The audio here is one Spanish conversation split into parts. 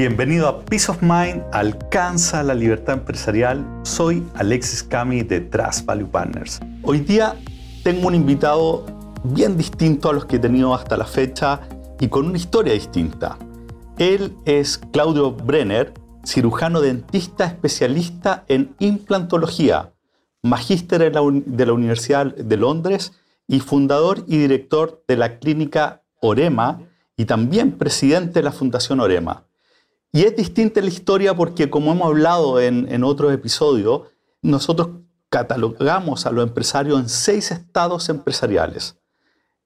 Bienvenido a Peace of Mind, alcanza la libertad empresarial. Soy Alexis Cami de Trust Value Partners. Hoy día tengo un invitado bien distinto a los que he tenido hasta la fecha y con una historia distinta. Él es Claudio Brenner, cirujano dentista especialista en implantología, magíster de la Universidad de Londres y fundador y director de la clínica Orema y también presidente de la Fundación Orema. Y es distinta la historia porque, como hemos hablado en, en otros episodios, nosotros catalogamos a los empresarios en seis estados empresariales.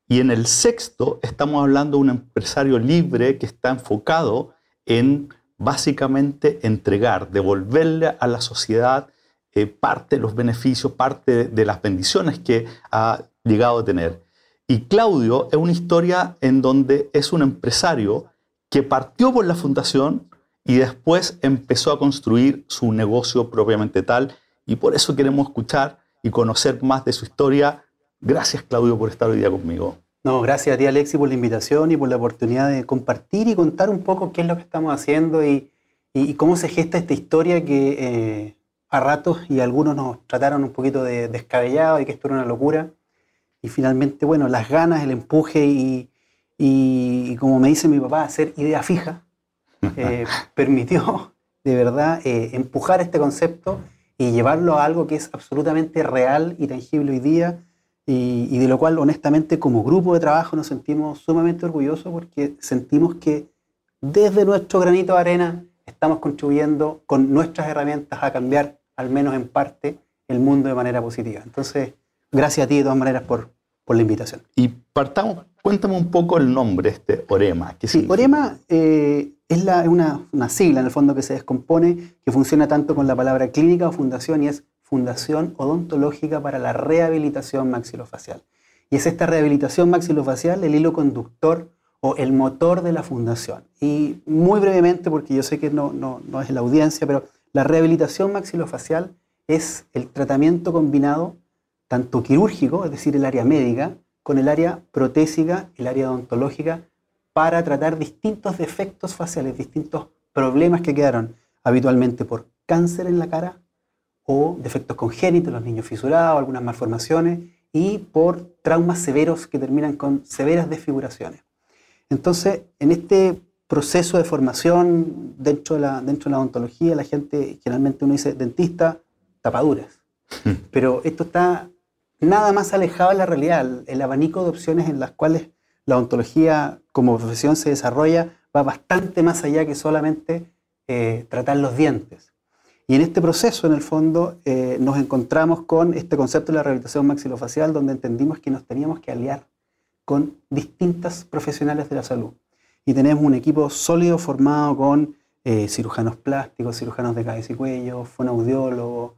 Y en el sexto estamos hablando de un empresario libre que está enfocado en básicamente entregar, devolverle a la sociedad eh, parte de los beneficios, parte de las bendiciones que ha llegado a tener. Y Claudio es una historia en donde es un empresario que partió por la fundación y después empezó a construir su negocio propiamente tal. Y por eso queremos escuchar y conocer más de su historia. Gracias Claudio por estar hoy día conmigo. No, gracias a ti Alexi por la invitación y por la oportunidad de compartir y contar un poco qué es lo que estamos haciendo y, y cómo se gesta esta historia que eh, a ratos y algunos nos trataron un poquito de descabellado y que esto era una locura. Y finalmente, bueno, las ganas, el empuje y, y, como me dice mi papá, hacer idea fija, eh, permitió de verdad eh, empujar este concepto y llevarlo a algo que es absolutamente real y tangible hoy día y, de lo cual honestamente como grupo de trabajo nos sentimos sumamente orgullosos porque sentimos que desde nuestro granito de arena estamos contribuyendo con nuestras herramientas a cambiar, al menos en parte, el mundo de manera positiva. Entonces, gracias a ti de todas maneras por, por la invitación. Y partamos, cuéntame un poco el nombre este Orema. ¿Qué sí, Orema eh, es la, una, una sigla en el fondo que se descompone, que funciona tanto con la palabra clínica o fundación y es Fundación Odontológica para la Rehabilitación Maxilofacial. Y es esta rehabilitación maxilofacial el hilo conductor o el motor de la fundación. Y muy brevemente, porque yo sé que no, no, no es la audiencia, pero la rehabilitación maxilofacial es el tratamiento combinado tanto quirúrgico, es decir, el área médica, con el área protésica, el área odontológica, para tratar distintos defectos faciales, distintos problemas que quedaron habitualmente por cáncer en la cara, o defectos congénitos, los niños fisurados, algunas malformaciones, y por traumas severos que terminan con severas desfiguraciones. Entonces, en este proceso de formación dentro de la, dentro de la odontología, la gente generalmente uno dice dentista, tapaduras. Pero esto está nada más alejado de la realidad. El abanico de opciones en las cuales la odontología como profesión se desarrolla va bastante más allá que solamente eh, tratar los dientes. Y en este proceso, en el fondo, eh, nos encontramos con este concepto de la rehabilitación maxilofacial, donde entendimos que nos teníamos que aliar con distintas profesionales de la salud. Y tenemos un equipo sólido formado con eh, cirujanos plásticos, cirujanos de cabeza y cuello, fonoaudiólogos,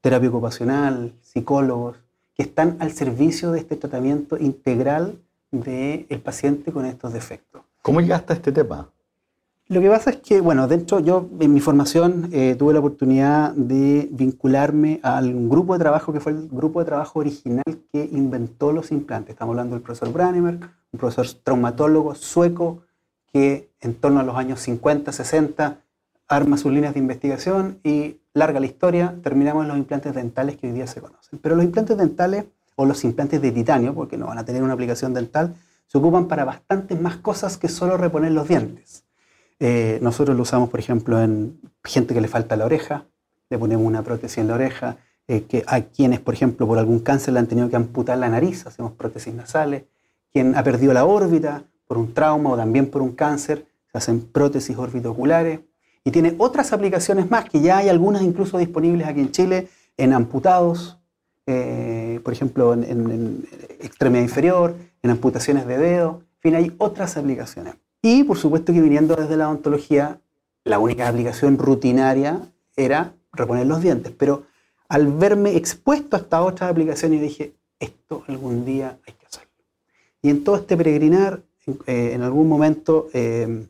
terapia ocupacional, psicólogos, que están al servicio de este tratamiento integral del paciente con estos defectos. ¿Cómo llegaste a este tema? Lo que pasa es que, bueno, dentro, yo en mi formación eh, tuve la oportunidad de vincularme a un grupo de trabajo que fue el grupo de trabajo original que inventó los implantes. Estamos hablando del profesor Brannemer, un profesor traumatólogo sueco que en torno a los años 50, 60 arma sus líneas de investigación y larga la historia, terminamos en los implantes dentales que hoy día se conocen. Pero los implantes dentales o los implantes de titanio, porque no van a tener una aplicación dental, se ocupan para bastantes más cosas que solo reponer los dientes. Eh, nosotros lo usamos, por ejemplo, en gente que le falta la oreja, le ponemos una prótesis en la oreja, eh, que hay quienes, por ejemplo, por algún cáncer le han tenido que amputar la nariz, hacemos prótesis nasales, quien ha perdido la órbita por un trauma o también por un cáncer, se hacen prótesis orbitoculares, y tiene otras aplicaciones más, que ya hay algunas incluso disponibles aquí en Chile, en amputados, eh, por ejemplo, en, en extremidad inferior, en amputaciones de dedo, en fin, hay otras aplicaciones. Y por supuesto que viniendo desde la odontología, la única aplicación rutinaria era reponer los dientes. Pero al verme expuesto a estas otras aplicaciones, dije, esto algún día hay que hacerlo. Y en todo este peregrinar, en eh, algún momento eh,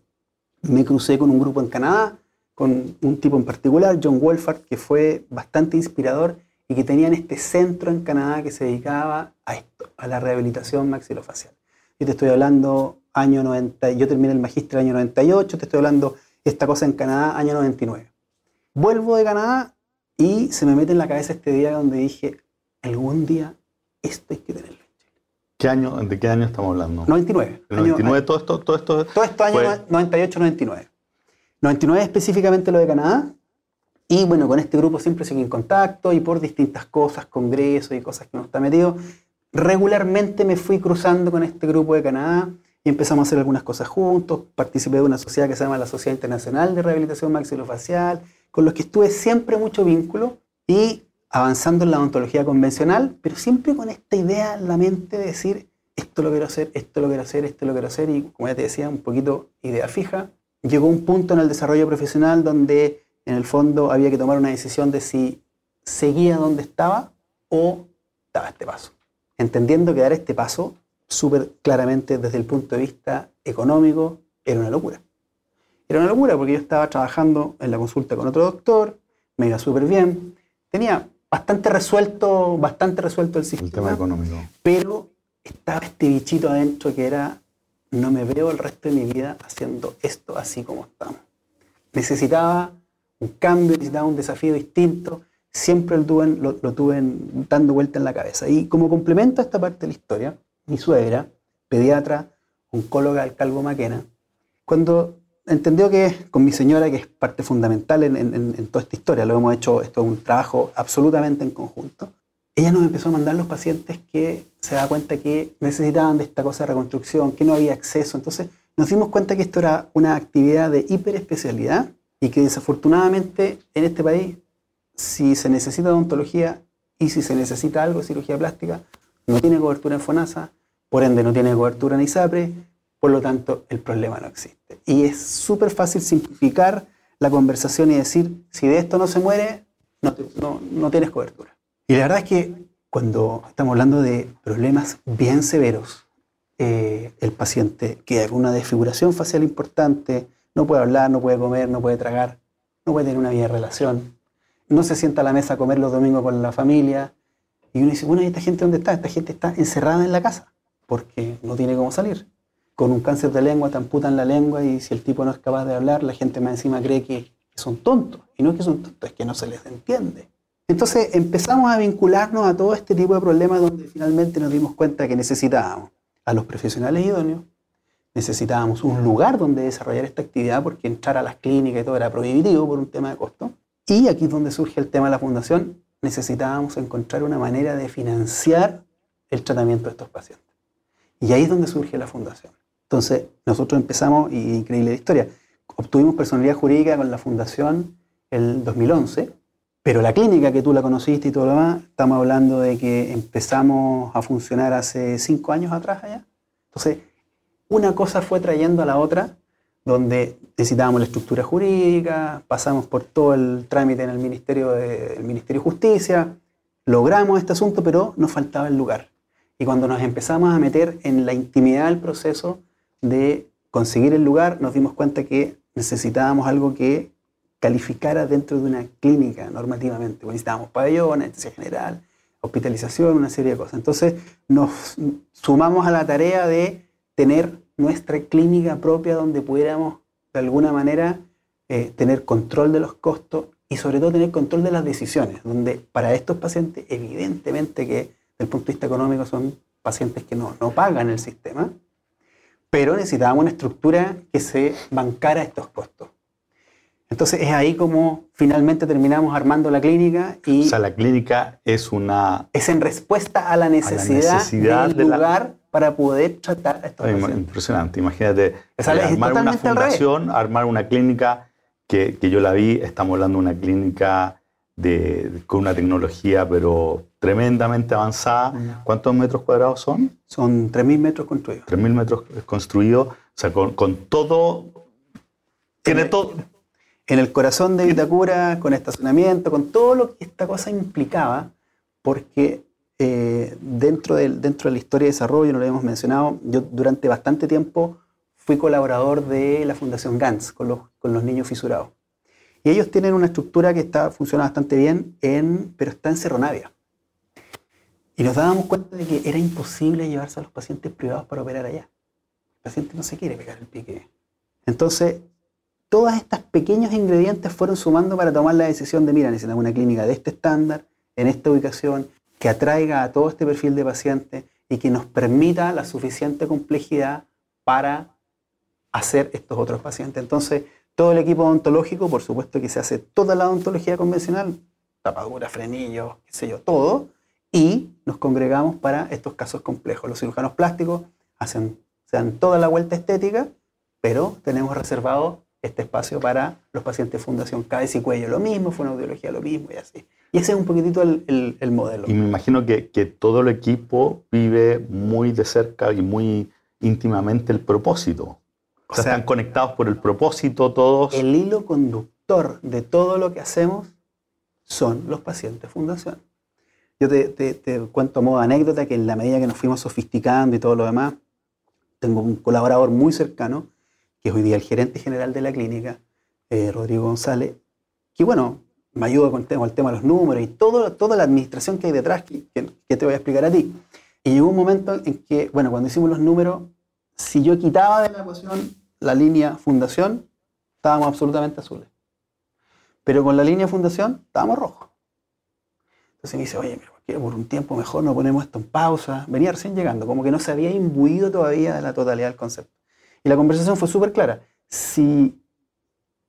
me crucé con un grupo en Canadá, con un tipo en particular, John Wolfart, que fue bastante inspirador y que tenían este centro en Canadá que se dedicaba a esto, a la rehabilitación maxilofacial. Y te estoy hablando año 90, yo terminé el magíster año 98, te estoy hablando esta cosa en Canadá, año 99. Vuelvo de Canadá y se me mete en la cabeza este día donde dije, algún día esto hay que tenerlo. ¿Qué año, ¿De qué año estamos hablando? 99. ¿El 99 todo esto? Todo esto, todo esto año 98-99. 99 específicamente lo de Canadá. Y bueno, con este grupo siempre seguí en contacto y por distintas cosas, congresos y cosas que uno está metido, regularmente me fui cruzando con este grupo de Canadá y empezamos a hacer algunas cosas juntos. Participé de una sociedad que se llama la Sociedad Internacional de Rehabilitación Maxilofacial, con los que estuve siempre mucho vínculo y avanzando en la odontología convencional, pero siempre con esta idea en la mente de decir, esto lo quiero hacer, esto lo quiero hacer, esto lo quiero hacer, y como ya te decía, un poquito idea fija. Llegó un punto en el desarrollo profesional donde en el fondo había que tomar una decisión de si seguía donde estaba o daba este paso. Entendiendo que dar este paso, súper claramente desde el punto de vista económico, era una locura. Era una locura porque yo estaba trabajando en la consulta con otro doctor, me iba súper bien, tenía bastante resuelto, bastante resuelto el sistema. El tema económico. Pero estaba este bichito adentro que era, no me veo el resto de mi vida haciendo esto así como estamos. Necesitaba un cambio, necesitaba un desafío distinto. Siempre lo tuve, lo, tuve dando vuelta en la cabeza. Y como complemento a esta parte de la historia, mi suegra, pediatra, oncóloga del Calvo Maquena, cuando entendió que con mi señora, que es parte fundamental en, toda esta historia, lo hemos hecho, esto es un trabajo absolutamente en conjunto, ella nos empezó a mandar los pacientes que se da cuenta que necesitaban de esta cosa de reconstrucción, que no había acceso. Entonces nos dimos cuenta que esto era una actividad de hiperespecialidad y que desafortunadamente en este país, si se necesita odontología y si se necesita algo, cirugía plástica, no tiene cobertura en FONASA, por ende no tiene cobertura en ISAPRE, por lo tanto, el problema no existe. Y es súper fácil simplificar la conversación y decir, si de esto no se muere, no, tienes cobertura. Y la verdad es que cuando estamos hablando de problemas bien severos, eh, el paciente que hay una desfiguración facial importante, no puede hablar, no puede comer, no puede tragar, no puede tener una vida de relación, no se sienta a la mesa a comer los domingos con la familia, y uno dice, bueno, ¿y esta gente dónde está? Esta gente está encerrada en la casa porque no tiene cómo salir con un cáncer de lengua te amputan la lengua y si el tipo no es capaz de hablar, la gente más encima cree que, son tontos. Y no es que son tontos, es que no se les entiende. Entonces empezamos a vincularnos a todo este tipo de problemas donde finalmente nos dimos cuenta que necesitábamos a los profesionales idóneos, necesitábamos un lugar donde desarrollar esta actividad porque entrar a las clínicas y todo era prohibitivo por un tema de costo. Y aquí es donde surge el tema de la fundación, necesitábamos encontrar una manera de financiar el tratamiento de estos pacientes. Y ahí es donde surge la fundación. Entonces, nosotros empezamos, y increíble la historia, obtuvimos personalidad jurídica con la fundación el 2011, pero la clínica que tú la conociste y todo lo demás, estamos hablando de que empezamos a funcionar hace cinco años atrás allá. Entonces, una cosa fue trayendo a la otra, donde necesitábamos la estructura jurídica, pasamos por todo el trámite en el Ministerio de, Ministerio de Justicia, logramos este asunto, pero nos faltaba el lugar. Y cuando nos empezamos a meter en la intimidad del proceso, de conseguir el lugar, nos dimos cuenta que necesitábamos algo que calificara dentro de una clínica normativamente. necesitábamos pabellones, anestesia general, hospitalización, una serie de cosas. Entonces nos sumamos a la tarea de tener nuestra clínica propia donde pudiéramos de alguna manera eh, tener control de los costos y sobre todo tener control de las decisiones, donde para estos pacientes evidentemente que desde el punto de vista económico son pacientes que no, no pagan el sistema, pero necesitábamos una estructura que se bancara estos costos. Entonces es ahí como finalmente terminamos armando la clínica y... O sea, la clínica es una... Es en respuesta a la necesidad, del lugar para poder tratar a estos pacientes. Impresionante, imagínate armar una fundación, armar una clínica que, que, yo la vi, estamos hablando de una clínica de, con una tecnología pero tremendamente avanzada. ¿Cuántos metros cuadrados son? Son 3.000 metros construidos. 3.000 metros construidos, o sea, con, con todo... Tiene todo... En el corazón de Vitacura, con estacionamiento, con todo lo que esta cosa implicaba, porque eh, dentro, del, dentro de la historia de desarrollo, no lo hemos mencionado, yo durante bastante tiempo fui colaborador de la Fundación GANS con los, con los niños fisurados. Y ellos tienen una estructura que está, funciona bastante bien, en, pero está en Cerro Navia. Y nos dábamos cuenta de que era imposible llevarse a los pacientes privados para operar allá. paciente no se quiere pegar el pique. Entonces, todos estos pequeños ingredientes fueron sumando para tomar la decisión de, mira, necesitamos una clínica de este estándar, en esta ubicación, que atraiga a todo este perfil de paciente y que nos permita la suficiente complejidad para hacer estos otros pacientes. Entonces, todo el equipo odontológico, por supuesto que se hace toda la odontología convencional, tapadura, frenillos, qué sé yo, todo, y nos congregamos para estos casos complejos. Los cirujanos plásticos hacen, se dan toda la vuelta estética, pero tenemos reservado este espacio para los pacientes fundación cabeza y cuello, lo mismo, fonoaudiología, lo mismo y así. Y ese es un poquitito el, el, modelo. Y me imagino que, que, todo el equipo vive muy de cerca y muy íntimamente el propósito. O, sea, están conectados por el propósito todos. El hilo conductor de todo lo que hacemos son los pacientes fundación. Yo te, te, te cuento a modo de anécdota que en la medida que nos fuimos sofisticando y todo lo demás, tengo un colaborador muy cercano, que es hoy día el gerente general de la clínica, eh, Rodrigo González, que bueno, me ayuda con el tema, de los números y todo, toda la administración que hay detrás, que, te voy a explicar a ti. Y llegó un momento en que, bueno, cuando hicimos los números, si yo quitaba de la ecuación la línea fundación, estábamos absolutamente azules. Pero con la línea fundación, estábamos rojos. Entonces me dice, oye, pero por un tiempo mejor no ponemos esto en pausa? Venía recién llegando, como que no se había imbuido todavía de la totalidad del concepto. La conversación fue súper clara. Si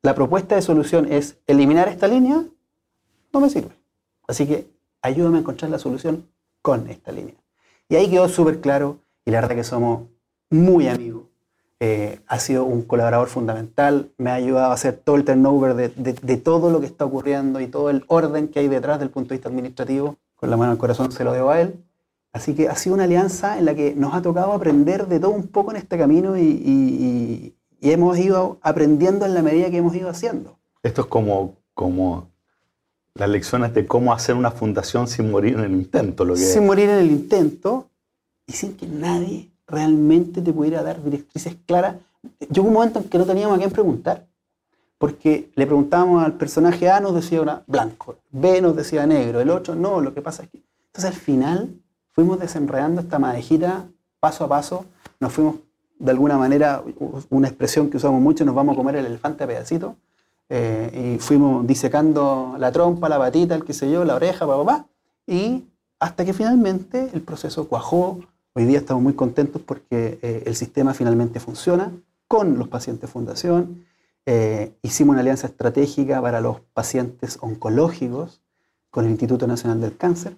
la propuesta de solución es eliminar esta línea, no me sirve. Así que ayúdame a encontrar la solución con esta línea. Y ahí quedó súper claro y la verdad que somos muy amigos. Eh, ha sido un colaborador fundamental, me ha ayudado a hacer todo el turnover de, de, todo lo que está ocurriendo y todo el orden que hay detrás del punto de vista administrativo. Con la mano al corazón se lo debo a él. Así que ha sido una alianza en la que nos ha tocado aprender de todo un poco en este camino y, y, y hemos ido aprendiendo en la medida que hemos ido haciendo. Esto es como, como las lecciones de cómo hacer una fundación sin morir en el intento. Lo que... Sin morir en el intento y sin que nadie realmente te pudiera dar directrices claras. Yo hubo un momento en que no teníamos a quién preguntar, porque le preguntábamos al personaje A, nos decía una blanco, B nos decía negro, el otro no, lo que pasa es que... Entonces al final fuimos desenredando esta madejita paso a paso, nos fuimos de alguna manera, una expresión que usamos mucho, nos vamos a comer el elefante a pedacitos, eh, y fuimos disecando la trompa, la patita, el qué sé yo, la oreja, papá, papá, y hasta que finalmente el proceso cuajó. Hoy día estamos muy contentos porque eh, el sistema finalmente funciona con los pacientes fundación. Eh, hicimos una alianza estratégica para los pacientes oncológicos con el Instituto Nacional del Cáncer.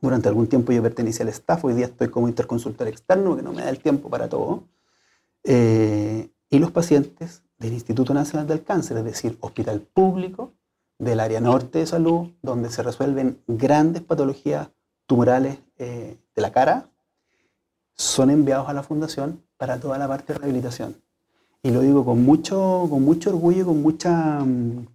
Durante algún tiempo yo pertenecía al staff, hoy día estoy como interconsultor externo, que no me da el tiempo para todo. y los pacientes del Instituto Nacional del Cáncer, es decir, hospital público del área norte de salud, donde se resuelven grandes patologías tumorales eh, de la cara, son enviados a la fundación para toda la parte de rehabilitación. Y lo digo con mucho, con mucho orgullo, con mucha, mm,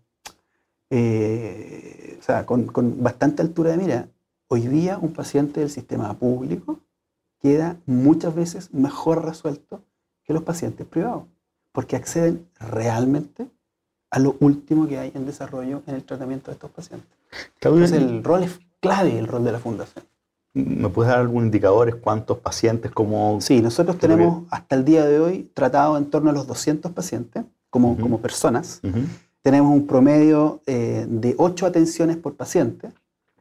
eh, o sea, con, con bastante altura de mira. Hoy día un paciente del sistema público queda muchas veces mejor resuelto que los pacientes privados porque acceden realmente a lo último que hay en desarrollo en el tratamiento de estos pacientes. Entonces el rol es clave, el rol de la fundación. ¿Me puedes dar algún indicador? ¿Cuántos pacientes? Cómo, sí, nosotros tenemos hasta el día de hoy tratado en torno a los 200 pacientes como, como personas. Tenemos un promedio eh, de 8 atenciones por paciente.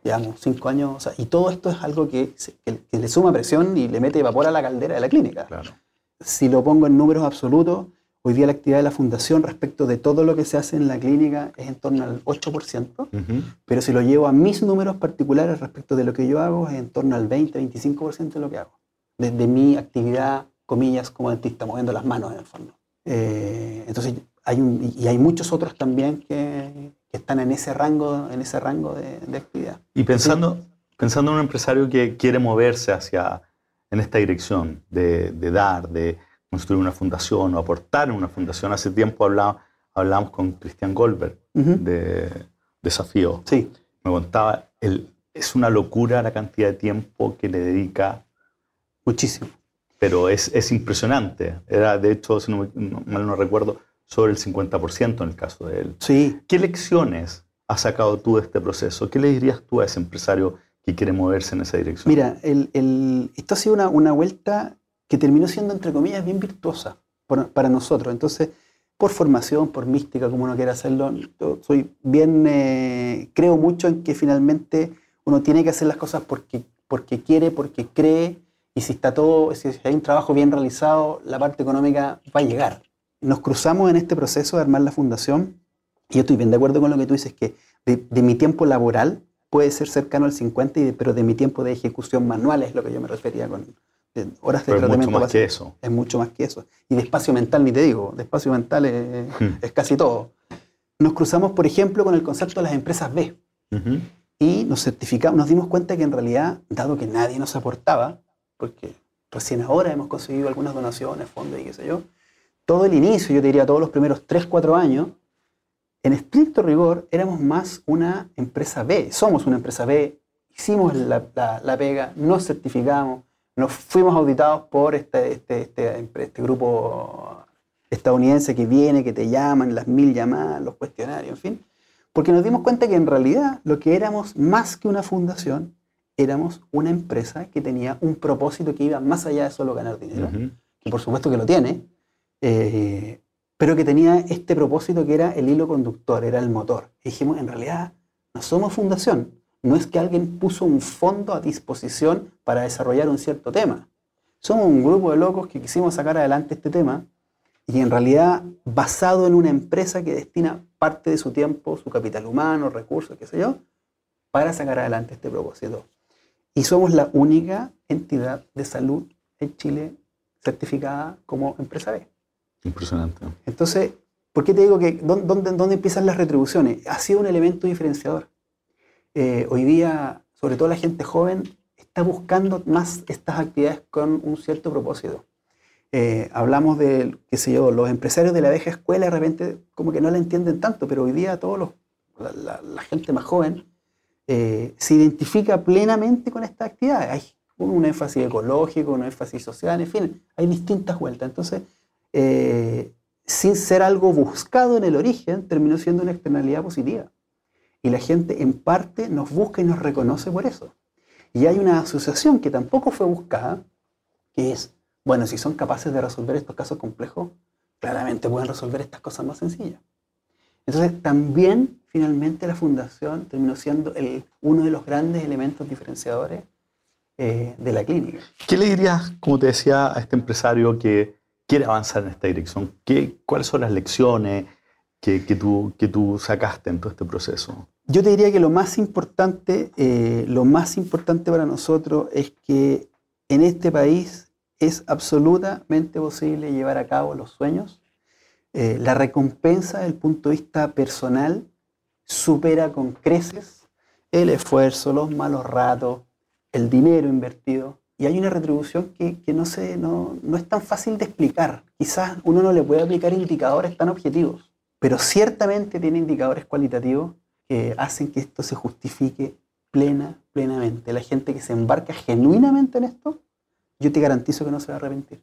Llevamos 5 años, y todo esto es algo que, que, que, le suma presión y le mete vapor a la caldera de la clínica. Claro. Si lo pongo en números absolutos, Hoy día la actividad de la fundación respecto de todo lo que se hace en la clínica es en torno al 8%, pero si lo llevo a mis números particulares respecto de lo que yo hago es en torno al 20-25% de lo que hago. Desde mi actividad, comillas, como dentista, moviendo las manos en el fondo. Eh, entonces, hay un, y hay muchos otros también que, que, están en ese rango, en ese rango de, de actividad. Y pensando, pensando en un empresario que quiere moverse hacia, en esta dirección de, de dar, de construir una fundación o aportar en una fundación. Hace tiempo hablamos, hablamos con Cristian Goldberg de Desafío. Sí. Me contaba, el, es una locura la cantidad de tiempo que le dedica. Muchísimo. Pero es, es impresionante. Era, de hecho, si no, mal no recuerdo, sobre el 50% en el caso de él. Sí. ¿Qué lecciones has sacado tú de este proceso? ¿Qué le dirías tú a ese empresario que quiere moverse en esa dirección? Mira, el, el, esto ha sido una, una vuelta que terminó siendo, entre comillas, bien virtuosa para nosotros. Entonces, por formación, por mística, como uno quiera hacerlo, soy bien, eh, creo mucho en que finalmente uno tiene que hacer las cosas porque, porque quiere, porque cree, y si está todo, si hay un trabajo bien realizado, la parte económica va a llegar. Nos cruzamos en este proceso de armar la fundación, y yo estoy bien de acuerdo con lo que tú dices, que de, mi tiempo laboral puede ser cercano al 50, pero de mi tiempo de ejecución manual es lo que yo me refería con horas de tratamiento. Es mucho más que eso. Es mucho más que eso. Y de espacio mental ni te digo, de espacio mental es, hmm. casi todo. Nos cruzamos, por ejemplo, con el concepto de las empresas B. Y nos certificamos, nos dimos cuenta que en realidad, dado que nadie nos aportaba, porque recién ahora hemos conseguido algunas donaciones, fondos y qué sé yo, todo el inicio, yo te diría todos los primeros 3, 4 años, en estricto rigor éramos más una empresa B, somos una empresa B, hicimos la, pega, nos certificamos, nos fuimos auditados por este, este, este, este, grupo estadounidense que viene, que te llaman, las mil llamadas, los cuestionarios, en fin, porque nos dimos cuenta que en realidad lo que éramos más que una fundación, éramos una empresa que tenía un propósito que iba más allá de solo ganar dinero, que por supuesto que lo tiene, eh, pero que tenía este propósito que era el hilo conductor, era el motor. Y dijimos, en realidad, no somos fundación, no es que alguien puso un fondo a disposición para desarrollar un cierto tema. Somos un grupo de locos que quisimos sacar adelante este tema y en realidad basado en una empresa que destina parte de su tiempo, su capital humano, recursos, qué sé yo, para sacar adelante este propósito. Y somos la única entidad de salud en Chile certificada como empresa B. Impresionante. Entonces, ¿por qué te digo que dónde, dónde empiezan las retribuciones? Ha sido un elemento diferenciador. Eh, hoy día, sobre todo la gente joven, está buscando más estas actividades con un cierto propósito. Eh, hablamos de, qué sé yo, los empresarios de la vieja escuela de repente como que no la entienden tanto, pero hoy día todos los, la, gente más joven eh, se identifica plenamente con estas actividades. Hay un énfasis ecológico, un énfasis social, en fin, hay distintas vueltas. Entonces, eh, sin ser algo buscado en el origen, terminó siendo una externalidad positiva. Y la gente en parte nos busca y nos reconoce por eso. Y hay una asociación que tampoco fue buscada, que es, bueno, si son capaces de resolver estos casos complejos, claramente pueden resolver estas cosas más sencillas. Entonces, también finalmente la fundación terminó siendo el, uno de los grandes elementos diferenciadores eh, de la clínica. ¿Qué le dirías, como te decía, a este empresario que quiere avanzar en esta dirección? ¿Qué, ¿Cuáles son las lecciones que, tú, que tú sacaste en todo este proceso? Yo te diría que lo más importante, eh, lo más importante para nosotros es que en este país es absolutamente posible llevar a cabo los sueños. Eh, la recompensa desde el punto de vista personal supera con creces el esfuerzo, los malos ratos, el dinero invertido y hay una retribución que, no, es tan fácil de explicar. Quizás uno no le puede aplicar indicadores tan objetivos, pero ciertamente tiene indicadores cualitativos que hacen que esto se justifique plena, plenamente. La gente que se embarca genuinamente en esto, yo te garantizo que no se va a arrepentir.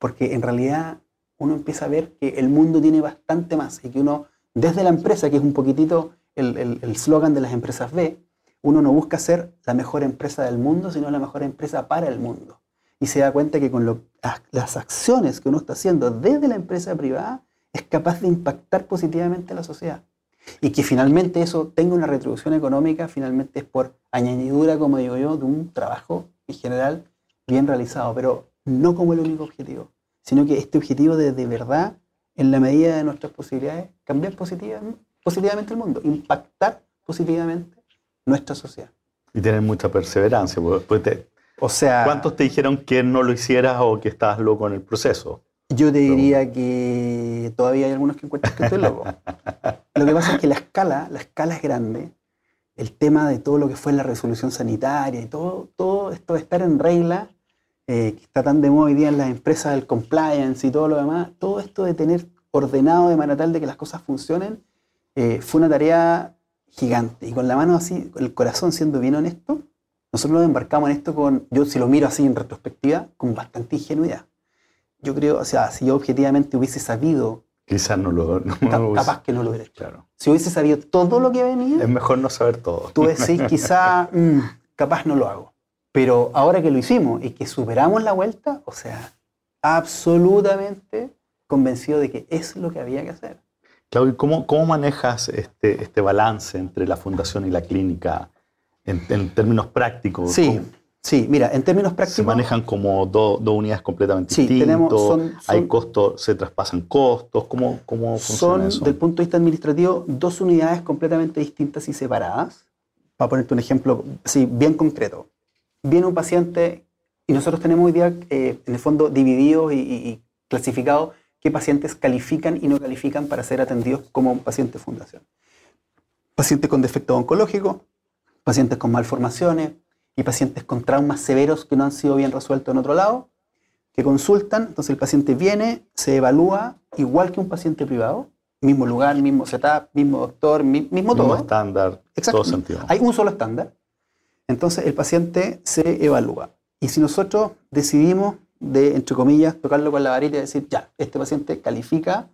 Porque en realidad uno empieza a ver que el mundo tiene bastante más y que uno, desde la empresa, que es un poquitito el slogan de las empresas B, uno no busca ser la mejor empresa del mundo, sino la mejor empresa para el mundo. Y se da cuenta que con las acciones que uno está haciendo desde la empresa privada es capaz de impactar positivamente a la sociedad. Y que finalmente eso tenga una retribución económica, finalmente es por añadidura, como digo yo, de un trabajo en general bien realizado, pero no como el único objetivo, sino que este objetivo de de verdad, en la medida de nuestras posibilidades, cambiar positivamente el mundo, impactar positivamente nuestra sociedad. Y tener mucha perseverancia. Pues o sea, ¿Cuántos te dijeron que no lo hicieras o que estabas loco en el proceso? Yo te diría que todavía hay algunos que encuentran que estoy loco. lo que pasa es que la escala, la escala es grande. El tema de todo lo que fue la resolución sanitaria y todo, todo esto de estar en regla, eh, que está tan de moda hoy día en las empresas del compliance y todo lo demás, todo esto de tener ordenado de manera tal de que las cosas funcionen, eh, fue una tarea gigante. Y con la mano así, el corazón siendo bien honesto, nosotros nos embarcamos en esto con, yo si lo miro así en retrospectiva, con bastante ingenuidad. Yo creo, o sea, si yo objetivamente hubiese sabido... Quizás no lo... capaz que no lo hubiera hecho. Claro. Si hubiese sabido todo lo que venía... Es mejor no saber todo. Tú decís, quizá, mm, capaz no lo hago. Pero ahora que lo hicimos y que superamos la vuelta, o sea, absolutamente convencido de que es lo que había que hacer. Claudio, ¿cómo, cómo manejas este, este balance entre la fundación y la clínica en, en términos prácticos? Sí, ¿Cómo sí, mira, en términos prácticos... se manejan como do- dos unidades completamente Sí, distintas, tenemos- son- hay son- costos, se traspasan costos, ¿cómo, cómo funciona Son, eso? del punto de vista administrativo, dos unidades completamente distintas y separadas. Para ponerte un ejemplo sí, bien concreto. Viene un paciente y nosotros tenemos hoy día, eh, en el fondo, divididos y, y- y clasificados qué pacientes califican y no califican para ser atendidos como un paciente fundación. Pacientes con defecto oncológico, pacientes con malformaciones y pacientes con traumas severos que no han sido bien resueltos en otro lado, que consultan, entonces el paciente viene, se evalúa igual que un paciente privado, mismo lugar, mismo setup, mismo doctor, mi- mismo todo. Mismo estándar, Exacto. todo sentido. Hay un solo estándar. Entonces el paciente se evalúa. Y si nosotros decidimos de, entre comillas, tocarlo con la varita y decir, ya, este paciente califica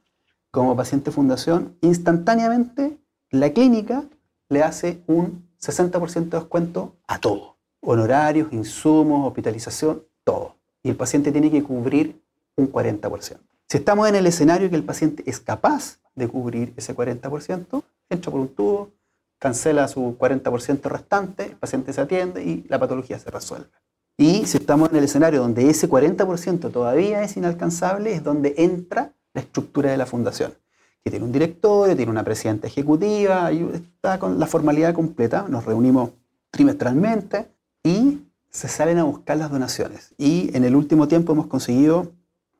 como paciente fundación, instantáneamente la clínica le hace un 60% de descuento a todo. Honorarios, insumos, hospitalización, todo. Y el paciente tiene que cubrir un 40%. Si estamos en el escenario que el paciente es capaz de cubrir ese 40%, entra por un tubo, cancela su 40% restante, el paciente se atiende y la patología se resuelve. Y si estamos en el escenario donde ese 40% todavía es inalcanzable, es donde entra la estructura de la fundación, que tiene un directorio, tiene una presidenta ejecutiva, está con la formalidad completa, nos reunimos trimestralmente y se salen a buscar las donaciones. Y en el último tiempo hemos conseguido,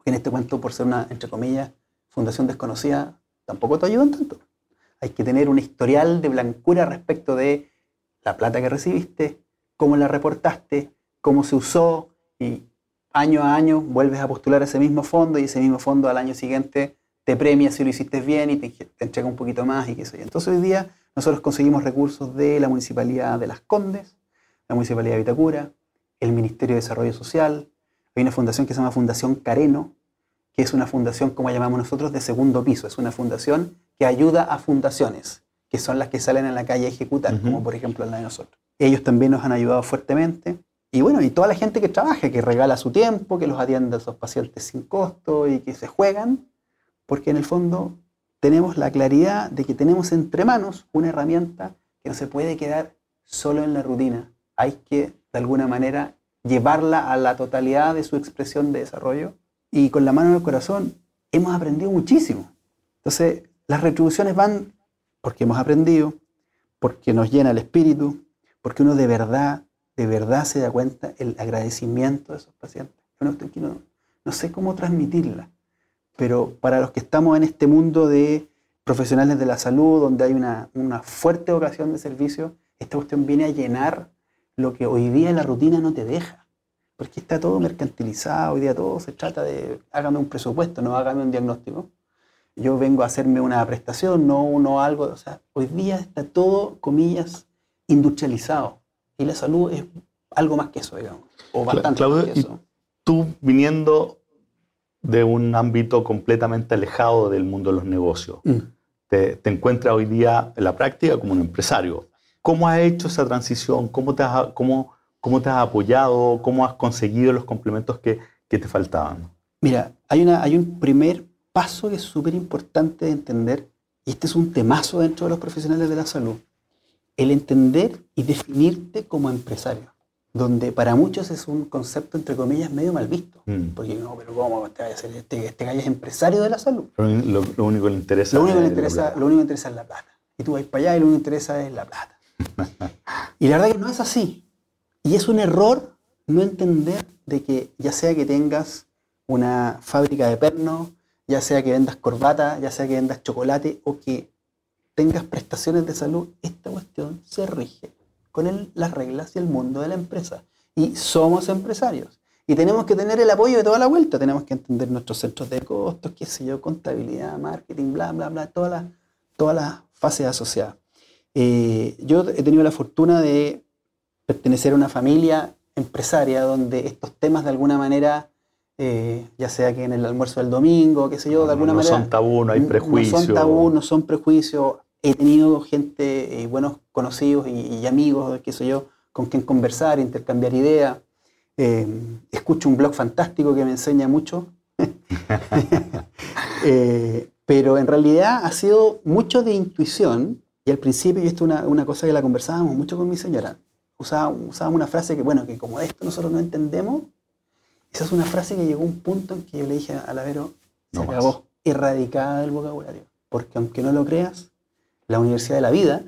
en este cuento por ser una, entre comillas, fundación desconocida, tampoco te ayudan tanto. Hay que tener un historial de blancura respecto de la plata que recibiste, cómo la reportaste, cómo se usó y año a año vuelves a postular ese mismo fondo y ese mismo fondo al año siguiente te premia si lo hiciste bien y te, te entrega un poquito más y qué sé yo. Entonces hoy día nosotros conseguimos recursos de la Municipalidad de Las Condes, la Municipalidad de Vitacura, el Ministerio de Desarrollo Social, hay una fundación que se llama Fundación Careno, que es una fundación, como llamamos nosotros, de segundo piso. Es una fundación que ayuda a fundaciones, que son las que salen a la calle a ejecutar, Ujú. como por ejemplo la de nosotros. Ellos también nos han ayudado fuertemente. Y bueno, y toda la gente que trabaja, que regala su tiempo, que los atiende a esos pacientes sin costo y que se juegan, porque en el fondo tenemos la claridad de que tenemos entre manos una herramienta que no se puede quedar solo en la rutina. Hay que, de alguna manera, llevarla a la totalidad de su expresión de desarrollo. Y con la mano en el corazón hemos aprendido muchísimo. Entonces, las retribuciones van porque hemos aprendido, porque nos llena el espíritu, porque uno de verdad, de verdad se da cuenta el agradecimiento de esos pacientes. Que no, no sé cómo transmitirla, pero para los que estamos en este mundo de profesionales de la salud, donde hay una, una fuerte vocación de servicio, esta cuestión viene a llenar lo que hoy día la rutina no te deja. Porque está todo mercantilizado, hoy día todo se trata de hágame un presupuesto, no hágame un diagnóstico. Yo vengo a hacerme una prestación, no, no algo. O sea, hoy día está todo, comillas, industrializado. Y la salud es algo más que eso, digamos. O bastante Claudio, más que y- eso. Tú viniendo de un ámbito completamente alejado del mundo de los negocios, Mm. te, te encuentras hoy día en la práctica como un empresario. ¿Cómo has hecho esa transición? ¿Cómo te has, cómo, cómo te has apoyado? ¿Cómo has conseguido los complementos que, que te faltaban? Mira, hay, una, hay un primer paso que es súper importante de entender, y este es un temazo dentro de los profesionales de la salud, el entender y definirte como empresario, donde para muchos es un concepto, entre comillas, medio mal visto, Mm. porque no, pero ¿cómo te vaya a ser este, este gallo es empresario de la salud? Lo, lo- único que le interesa Lo único, que le es la interesa, plata. lo único que interesa es la plata. Y tú vas para allá y lo único que te interesa es la plata. y la verdad que no es así. Y es un error no entender de que ya sea que tengas una fábrica de pernos, ya sea que vendas corbata, ya sea que vendas chocolate o que tengas prestaciones de salud, esta cuestión se rige con las reglas y el mundo de la empresa. Y somos empresarios. Y tenemos que tener el apoyo de toda la vuelta. Tenemos que entender nuestros centros de costos, qué sé yo, contabilidad, marketing, bla, bla, bla, todas las todas las fases asociadas. Eh, yo he tenido la fortuna de pertenecer a una familia empresaria donde estos temas de alguna manera, eh, ya sea que en el almuerzo del domingo, qué sé yo, No, de alguna no manera... son tabú, no hay No prejuicios. son tabú, no son prejuicios. He tenido gente, eh, buenos conocidos y, y amigos, qué sé yo, con quien conversar, intercambiar ideas. Eh, escucho un blog fantástico que me enseña mucho, Eh, pero en realidad ha sido mucho de intuición. Y al principio, y esto es una, una, cosa que la conversábamos mucho con mi señora, usábamos, usábamos una frase que, bueno, que como esto nosotros no entendemos, esa es una frase que llegó a un punto en que yo le dije a la Vero, se acabó, erradicada del vocabulario. Porque aunque no lo creas, la Universidad de la Vida,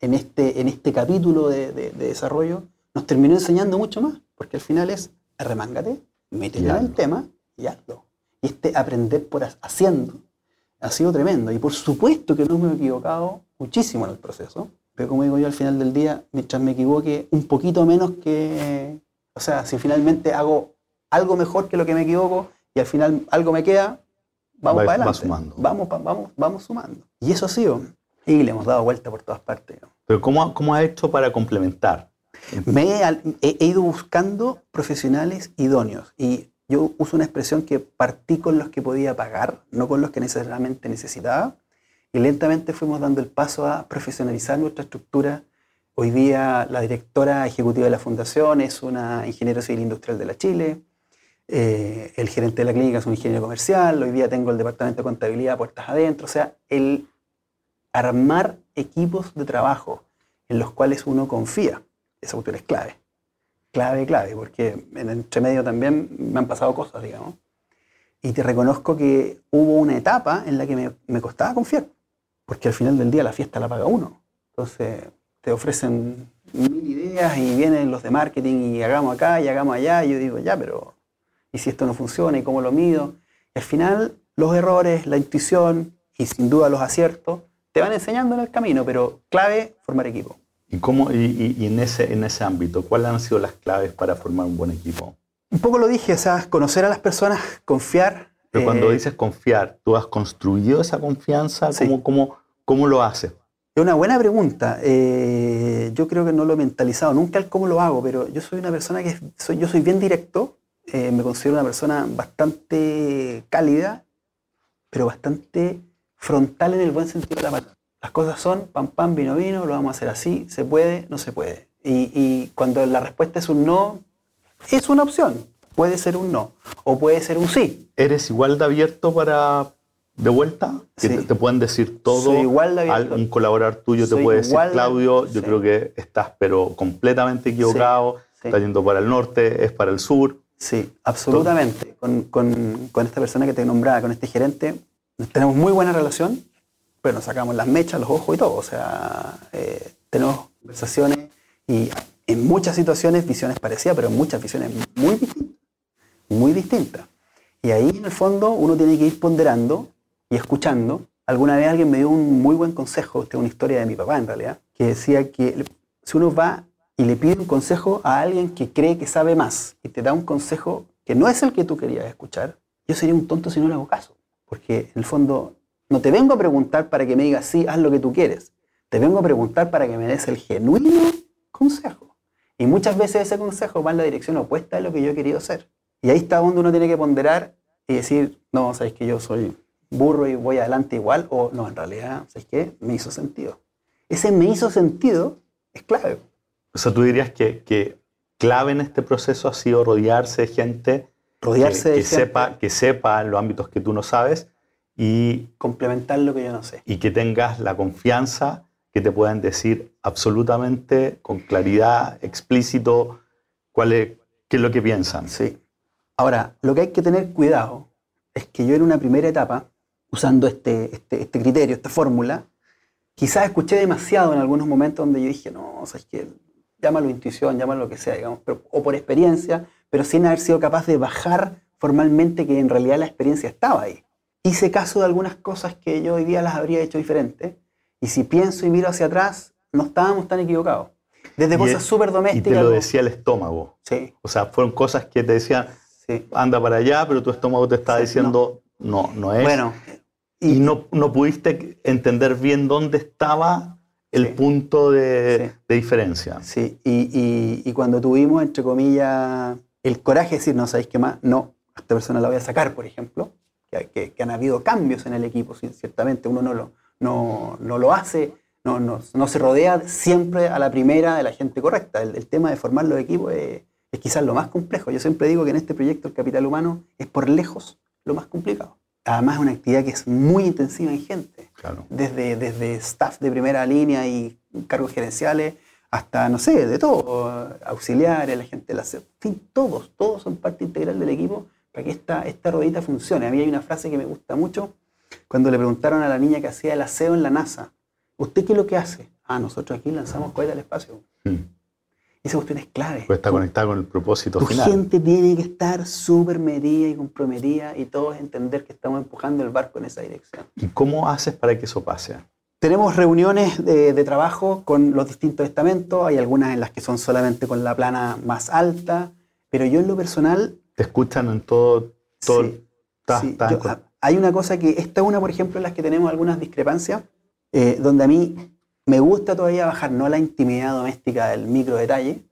en este, en este capítulo de, de, de desarrollo, nos terminó enseñando mucho más. Porque al final es, arremángate, métete en el tema y hazlo. Y este aprender por haciendo ha sido tremendo. Y por supuesto que no me he equivocado muchísimo en el proceso. Pero como digo yo, al final del día, mientras me equivoque un poquito menos que... O sea, si finalmente hago algo mejor que lo que me equivoco y al final algo me queda, vamos para adelante. sumando. Vamos, vamos, vamos sumando. Y eso ha sido. Y le hemos dado vuelta por todas partes. Pero ¿cómo, cómo ha hecho para complementar? Me he, he, ido buscando profesionales idóneos y yo uso una expresión que partí con los que podía pagar, no con los que necesariamente necesitaba, y lentamente fuimos dando el paso a profesionalizar nuestra estructura. Hoy día la directora ejecutiva de la fundación es una ingeniera civil industrial de la Chile, eh, el gerente de la clínica es un ingeniero comercial, hoy día tengo el departamento de contabilidad puertas adentro, o sea, el armar equipos de trabajo en los cuales uno confía, esa cuestión es clave clave, clave, porque en el entremedio también me han pasado cosas, digamos. Y te reconozco que hubo una etapa en la que me, me, costaba confiar, porque al final del día la fiesta la paga uno. Entonces te ofrecen mil ideas y vienen los de marketing y hagamos acá y hagamos allá, y yo digo, ya, pero ¿y si esto no funciona y cómo lo mido? Al final los errores, la intuición y sin duda los aciertos te van enseñando en el camino, pero clave, formar equipo. ¿Y, cómo, y, y, en, ese, en ese ámbito, cuáles han sido las claves para formar un buen equipo? Un poco lo dije, o sea, conocer a las personas, confiar. Pero cuando eh, dices confiar, ¿tú has construido esa confianza? Sí. ¿Cómo, cómo, cómo lo haces? Es una buena pregunta. Eh, yo creo que no lo he mentalizado nunca el cómo lo hago, pero yo soy una persona que soy, yo soy bien directo, eh, me considero una persona bastante cálida, pero bastante frontal en el buen sentido de la palabra. Las cosas son pam, pam, vino, vino, lo vamos a hacer así, se puede, no se puede. Y, y, cuando la respuesta es un no, es una opción. Puede ser un no o puede ser un sí. ¿Eres igual de abierto para de vuelta? Que sí. te, te, pueden decir todo. Soy igual de abierto. Un colaborador tuyo Soy te puede decir, Claudio, yo sí. creo que estás pero completamente equivocado, sí. estás yendo para el norte, es para el sur. Sí, absolutamente. Con, con, con esta persona que te nombraba, con este gerente, tenemos muy buena relación, pero nos sacamos las mechas, los ojos y todo. O sea, eh, tenemos conversaciones y en muchas situaciones visiones parecidas, pero en muchas visiones muy distintas. Muy distintas. Y ahí en el fondo uno tiene que ir ponderando y escuchando. Alguna vez alguien me dio un muy buen consejo, esta es una historia de mi papá en realidad, que decía que si uno va y le pide un consejo a alguien que cree que sabe más y te da un consejo que no es el que tú querías escuchar, yo sería un tonto si no le hago caso. Porque en el fondo no te vengo a preguntar para que me digas, sí, haz lo que tú quieres. Te vengo a preguntar para que me des el genuino consejo. Y muchas veces ese consejo va en la dirección opuesta de lo que yo he querido hacer. Y ahí está donde uno tiene que ponderar y decir, no, sabes que yo soy burro y voy adelante igual, o no, en realidad, sabes qué, me hizo sentido. Ese me hizo sentido es clave. O sea, tú dirías que, que clave en este proceso ha sido rodearse de gente Rodearse que, de que gente. sepa, que sepa en los ámbitos que tú no sabes y, complementar lo que yo no sé. y que tengas la confianza que te puedan decir absolutamente con claridad, explícito, cuál es, qué es lo que piensan. Sí. Ahora, lo que hay que tener cuidado es que yo en una primera etapa, usando este, este, este criterio, esta fórmula, quizás escuché demasiado en algunos momentos donde yo dije, no, o sea, es que llámalo intuición, llámalo lo que sea, digamos, pero- o por experiencia, pero sin haber sido capaz de bajar formalmente que en realidad la experiencia estaba ahí. Hice caso de algunas cosas que yo hoy día las habría hecho diferente, y si pienso y miro hacia atrás, no estábamos tan equivocados. Desde Y cosas súper Y domésticas. te lo decía el estómago. Sí, O sea, fueron cosas que te decían, sí. anda para allá, pero tu estómago te estaba Sí, diciendo, no, no, es. Bueno, y no, no pudiste entender bien dónde estaba el Sí. punto de, Sí. de diferencia. Sí, y, y- y cuando tuvimos, entre comillas, el coraje de decir, no sabéis qué más, no, a esta persona la voy a sacar, por ejemplo, que, que- que han habido cambios en el equipo, sí, ciertamente uno no lo, no, no lo hace, no, no, no se rodea siempre a la primera de la gente correcta. El, el tema de formar los equipos es, es quizás lo más complejo. Yo siempre digo que en este proyecto el capital humano es por lejos lo más complicado. Además es una actividad que es muy intensiva en gente. Claro. Desde, desde staff de primera línea y cargos gerenciales hasta, no sé, de todo, auxiliares, la gente de la en fin, todos, todos son parte integral del equipo para que esta, esta ruedita funcione. A mí hay una frase que me gusta mucho cuando le preguntaron a la niña que hacía el aseo en la NASA, ¿usted qué es lo que hace? Ah, nosotros aquí lanzamos cohetes al espacio. Hmm. Esa cuestión es clave. Pues está conectada con el propósito tu final. gente tiene que estar súper medida y comprometida y todos entender que estamos empujando el barco en esa dirección. ¿Y cómo haces para que eso pase? Tenemos reuniones de, trabajo con los distintos estamentos, hay algunas en las que son solamente con la plana más alta, pero yo en lo personal... ¿Te escuchan en todo? todo sí, hay una cosa que, esta una, por ejemplo, en las que tenemos algunas discrepancias, eh, donde a mí me gusta todavía bajar, no la intimidad doméstica del micro detalle,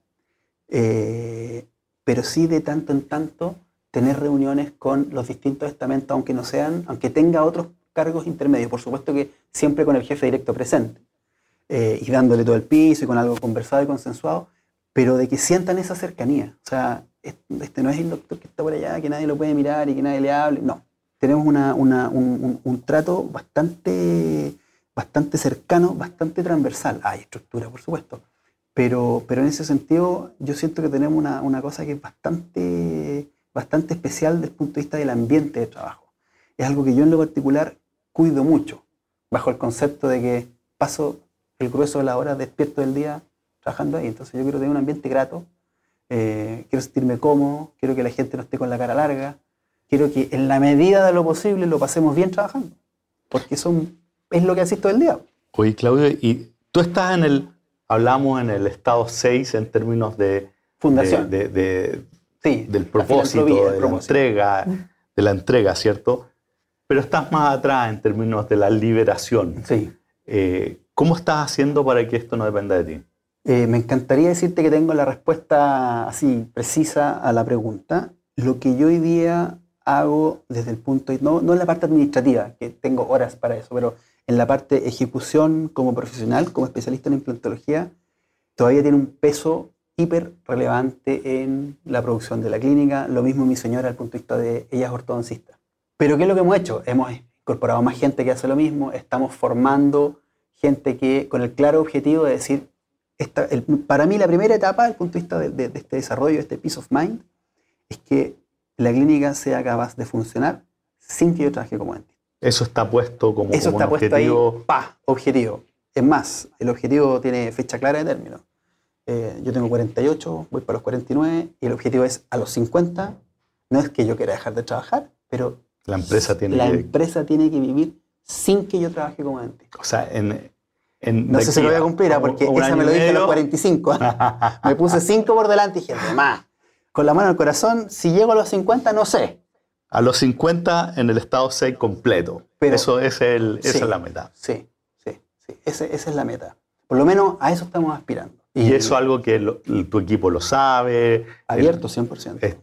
eh, pero sí de tanto en tanto tener reuniones con los distintos estamentos, aunque no sean, aunque tenga otros cargos intermedios, por supuesto que siempre con el jefe directo presente, eh, y dándole todo el piso y con algo conversado y consensuado, pero de que sientan esa cercanía. O sea, este no es el doctor que está por allá, que nadie lo puede mirar y que nadie le hable, no. Tenemos un, trato bastante, bastante cercano, bastante transversal. Hay estructura, por supuesto, pero, pero en ese sentido yo siento que tenemos una, una cosa que es bastante, bastante especial desde el punto de vista del ambiente de trabajo. Es algo que yo en lo particular cuido mucho, bajo el concepto de que paso el grueso de la hora despierto del día trabajando ahí. Entonces yo quiero tener un ambiente grato, eh, quiero sentirme cómodo, quiero que la gente no esté con la cara larga, quiero que en la medida de lo posible lo pasemos bien trabajando, porque eso es lo que haces todo el día. Oye, Claudio, y tú estás en el, hablamos en el estado 6 en términos de... Fundación. De, sí, del propósito, de la entrega, de la entrega, ¿cierto? pero estás más atrás en términos de la liberación. Sí. Eh, ¿Cómo estás haciendo para que esto no dependa de ti? Eh, me encantaría decirte que tengo la respuesta así precisa a la pregunta. Lo que yo hoy día hago desde el punto, no, no en la parte administrativa, que tengo horas para eso, pero en la parte ejecución como profesional, como especialista en implantología, todavía tiene un peso hiper relevante en la producción de la clínica. Lo mismo mi señora al punto de vista de ella es ortodoncista. Pero ¿qué es lo que hemos hecho? Hemos incorporado más gente que hace lo mismo, estamos formando gente que con el claro objetivo de decir, para mí la primera etapa, desde el punto de vista de, este desarrollo, de este peace of mind, es que la clínica sea capaz de funcionar sin que yo trabaje como ente. Eso está puesto como, Eso está puesto objetivo. Ahí, pa, objetivo. Es más, el objetivo tiene fecha clara de término. Eh, yo tengo 48, voy para los 49 y el objetivo es a los 50. No es que yo quiera dejar de trabajar, pero la empresa tiene la que... empresa tiene que vivir sin que yo trabaje como ente. O sea, en, no sé si lo voy a cumplir, ¿ah? porque esa me lo dije a los 45. ¿ah? me puse 5 por delante y dije, más. Con la mano al corazón, si llego a los 50, no sé. A los 50 en el estado 6 completo. Pero, eso es el, esa es la meta. Sí, sí, sí. esa es la meta. Por lo menos a eso estamos aspirando. Y, eso es algo que tu equipo lo sabe. Abierto, 100%.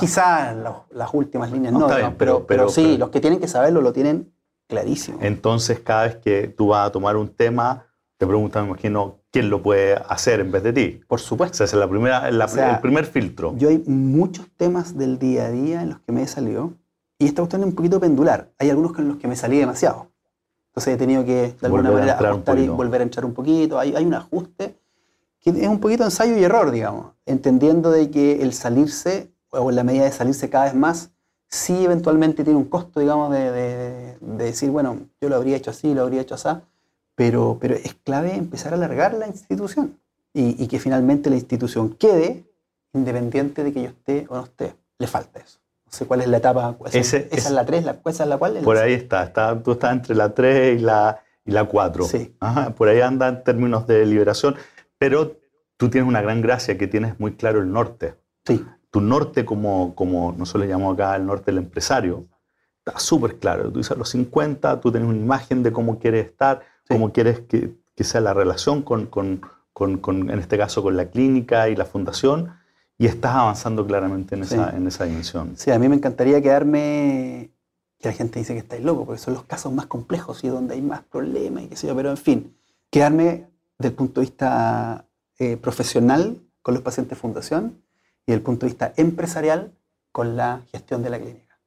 Quizás las últimas líneas no, pero, pero, sí, los que tienen que saberlo lo tienen clarísimo. Entonces, cada vez que tú vas a tomar un tema, te preguntan, me imagino, quién lo puede hacer en vez de ti. Por supuesto. O sea, es la primera, el primer filtro. Yo hay muchos temas del día a día en los que me he salido, y esta cuestión es un poquito pendular. Hay algunos en los que me salí demasiado. Entonces he tenido que, de alguna manera, ajustar y volver a entrar un poquito. Hay, hay un ajuste que es un poquito ensayo y error, digamos, entendiendo de que el salirse o en la medida de salirse cada vez más, sí eventualmente tiene un costo, digamos, de, decir, bueno, yo lo habría hecho así, lo habría hecho así, pero, pero es clave empezar a alargar la institución y, que finalmente la institución quede independiente de que yo esté o no esté. Le falta eso. No sé cuál es la etapa. Esa, es la 3, la, ¿esa es la cual? Por ahí está, está, tú estás entre la 3 y la, y la 4. Sí. por ahí anda en términos de liberación, pero tú tienes una gran gracia que tienes muy claro el norte. Sí tu norte, como, como nosotros le llamamos acá el norte del empresario, está súper claro. Tú dices a los 50, tú tienes una imagen de cómo quieres estar, cómo quieres que, que, sea la relación con, con, con, en este caso, con la clínica y la fundación, y estás avanzando claramente en, esa, en esa dimensión. Sí, a mí me encantaría quedarme, que la gente dice que estáis loco, porque son los casos más complejos y donde hay más problemas y qué sé yo, pero en fin, quedarme desde el punto de vista eh, profesional con los pacientes fundación y desde el punto de vista empresarial con la gestión de la clínica.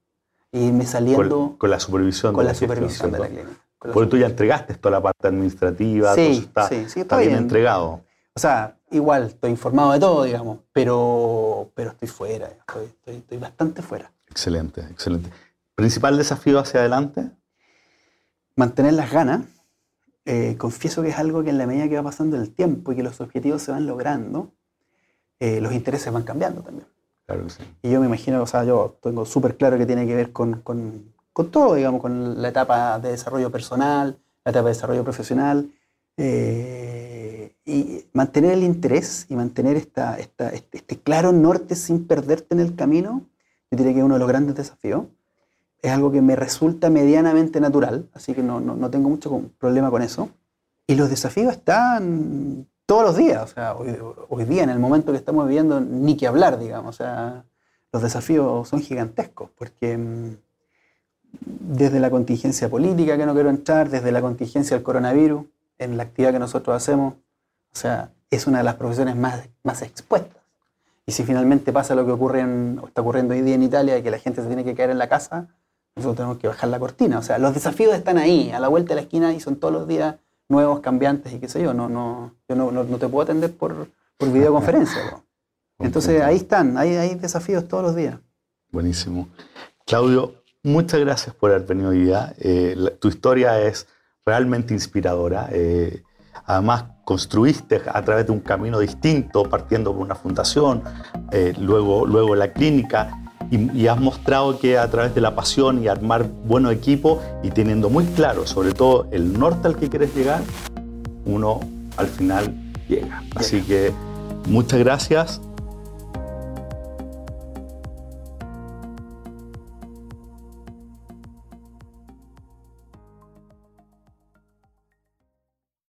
y irme saliendo con, la supervisión con de la, la supervisión de la clínica. Porque tú ya entregaste toda la parte administrativa, sí, todo está, sí, sí, está bien, entregado. O sea, igual estoy informado de todo, digamos, pero, pero estoy fuera, estoy, estoy, bastante fuera. Excelente, excelente. ¿Principal desafío hacia adelante? Mantener las ganas. Eh, confieso que es algo que en la medida que va pasando el tiempo y que los objetivos se van logrando, eh, los intereses van cambiando también. Claro que sí. Y yo me imagino, o sea, yo tengo súper claro que tiene que ver con, con, con, todo, digamos, con la etapa de desarrollo personal, la etapa de desarrollo profesional, eh, y mantener el interés y mantener esta, esta, este, este, claro norte sin perderte en el camino, yo diría que es uno de los grandes desafíos. Es algo que me resulta medianamente natural, así que no, no, no tengo mucho problema con eso. Y los desafíos están todos los días, o sea, hoy, día, en el momento que estamos viviendo, ni que hablar, digamos, o sea, los desafíos son gigantescos, porque mm, desde la contingencia política que no quiero entrar, desde la contingencia del coronavirus, en la actividad que nosotros hacemos, o sea, es una de las profesiones más, más expuestas. Y si finalmente pasa lo que ocurre en, está ocurriendo hoy día en Italia y que la gente se tiene que caer en la casa, nosotros tenemos que bajar la cortina. O sea, los desafíos están ahí, a la vuelta de la esquina y son todos los días nuevos, cambiantes y qué sé yo. No, no, yo no, no, te puedo atender por, por videoconferencia. Entonces ahí están, hay, hay desafíos todos los días. Buenísimo. Claudio, muchas gracias por haber venido hoy día. Eh, tu historia es realmente inspiradora. Eh, además, construiste a través de un camino distinto, partiendo por una fundación, eh, luego, luego la clínica, y, has mostrado que a través de la pasión y armar buenos equipos y teniendo muy claro, sobre todo, el norte al que quieres llegar, uno al final llega. Así que muchas gracias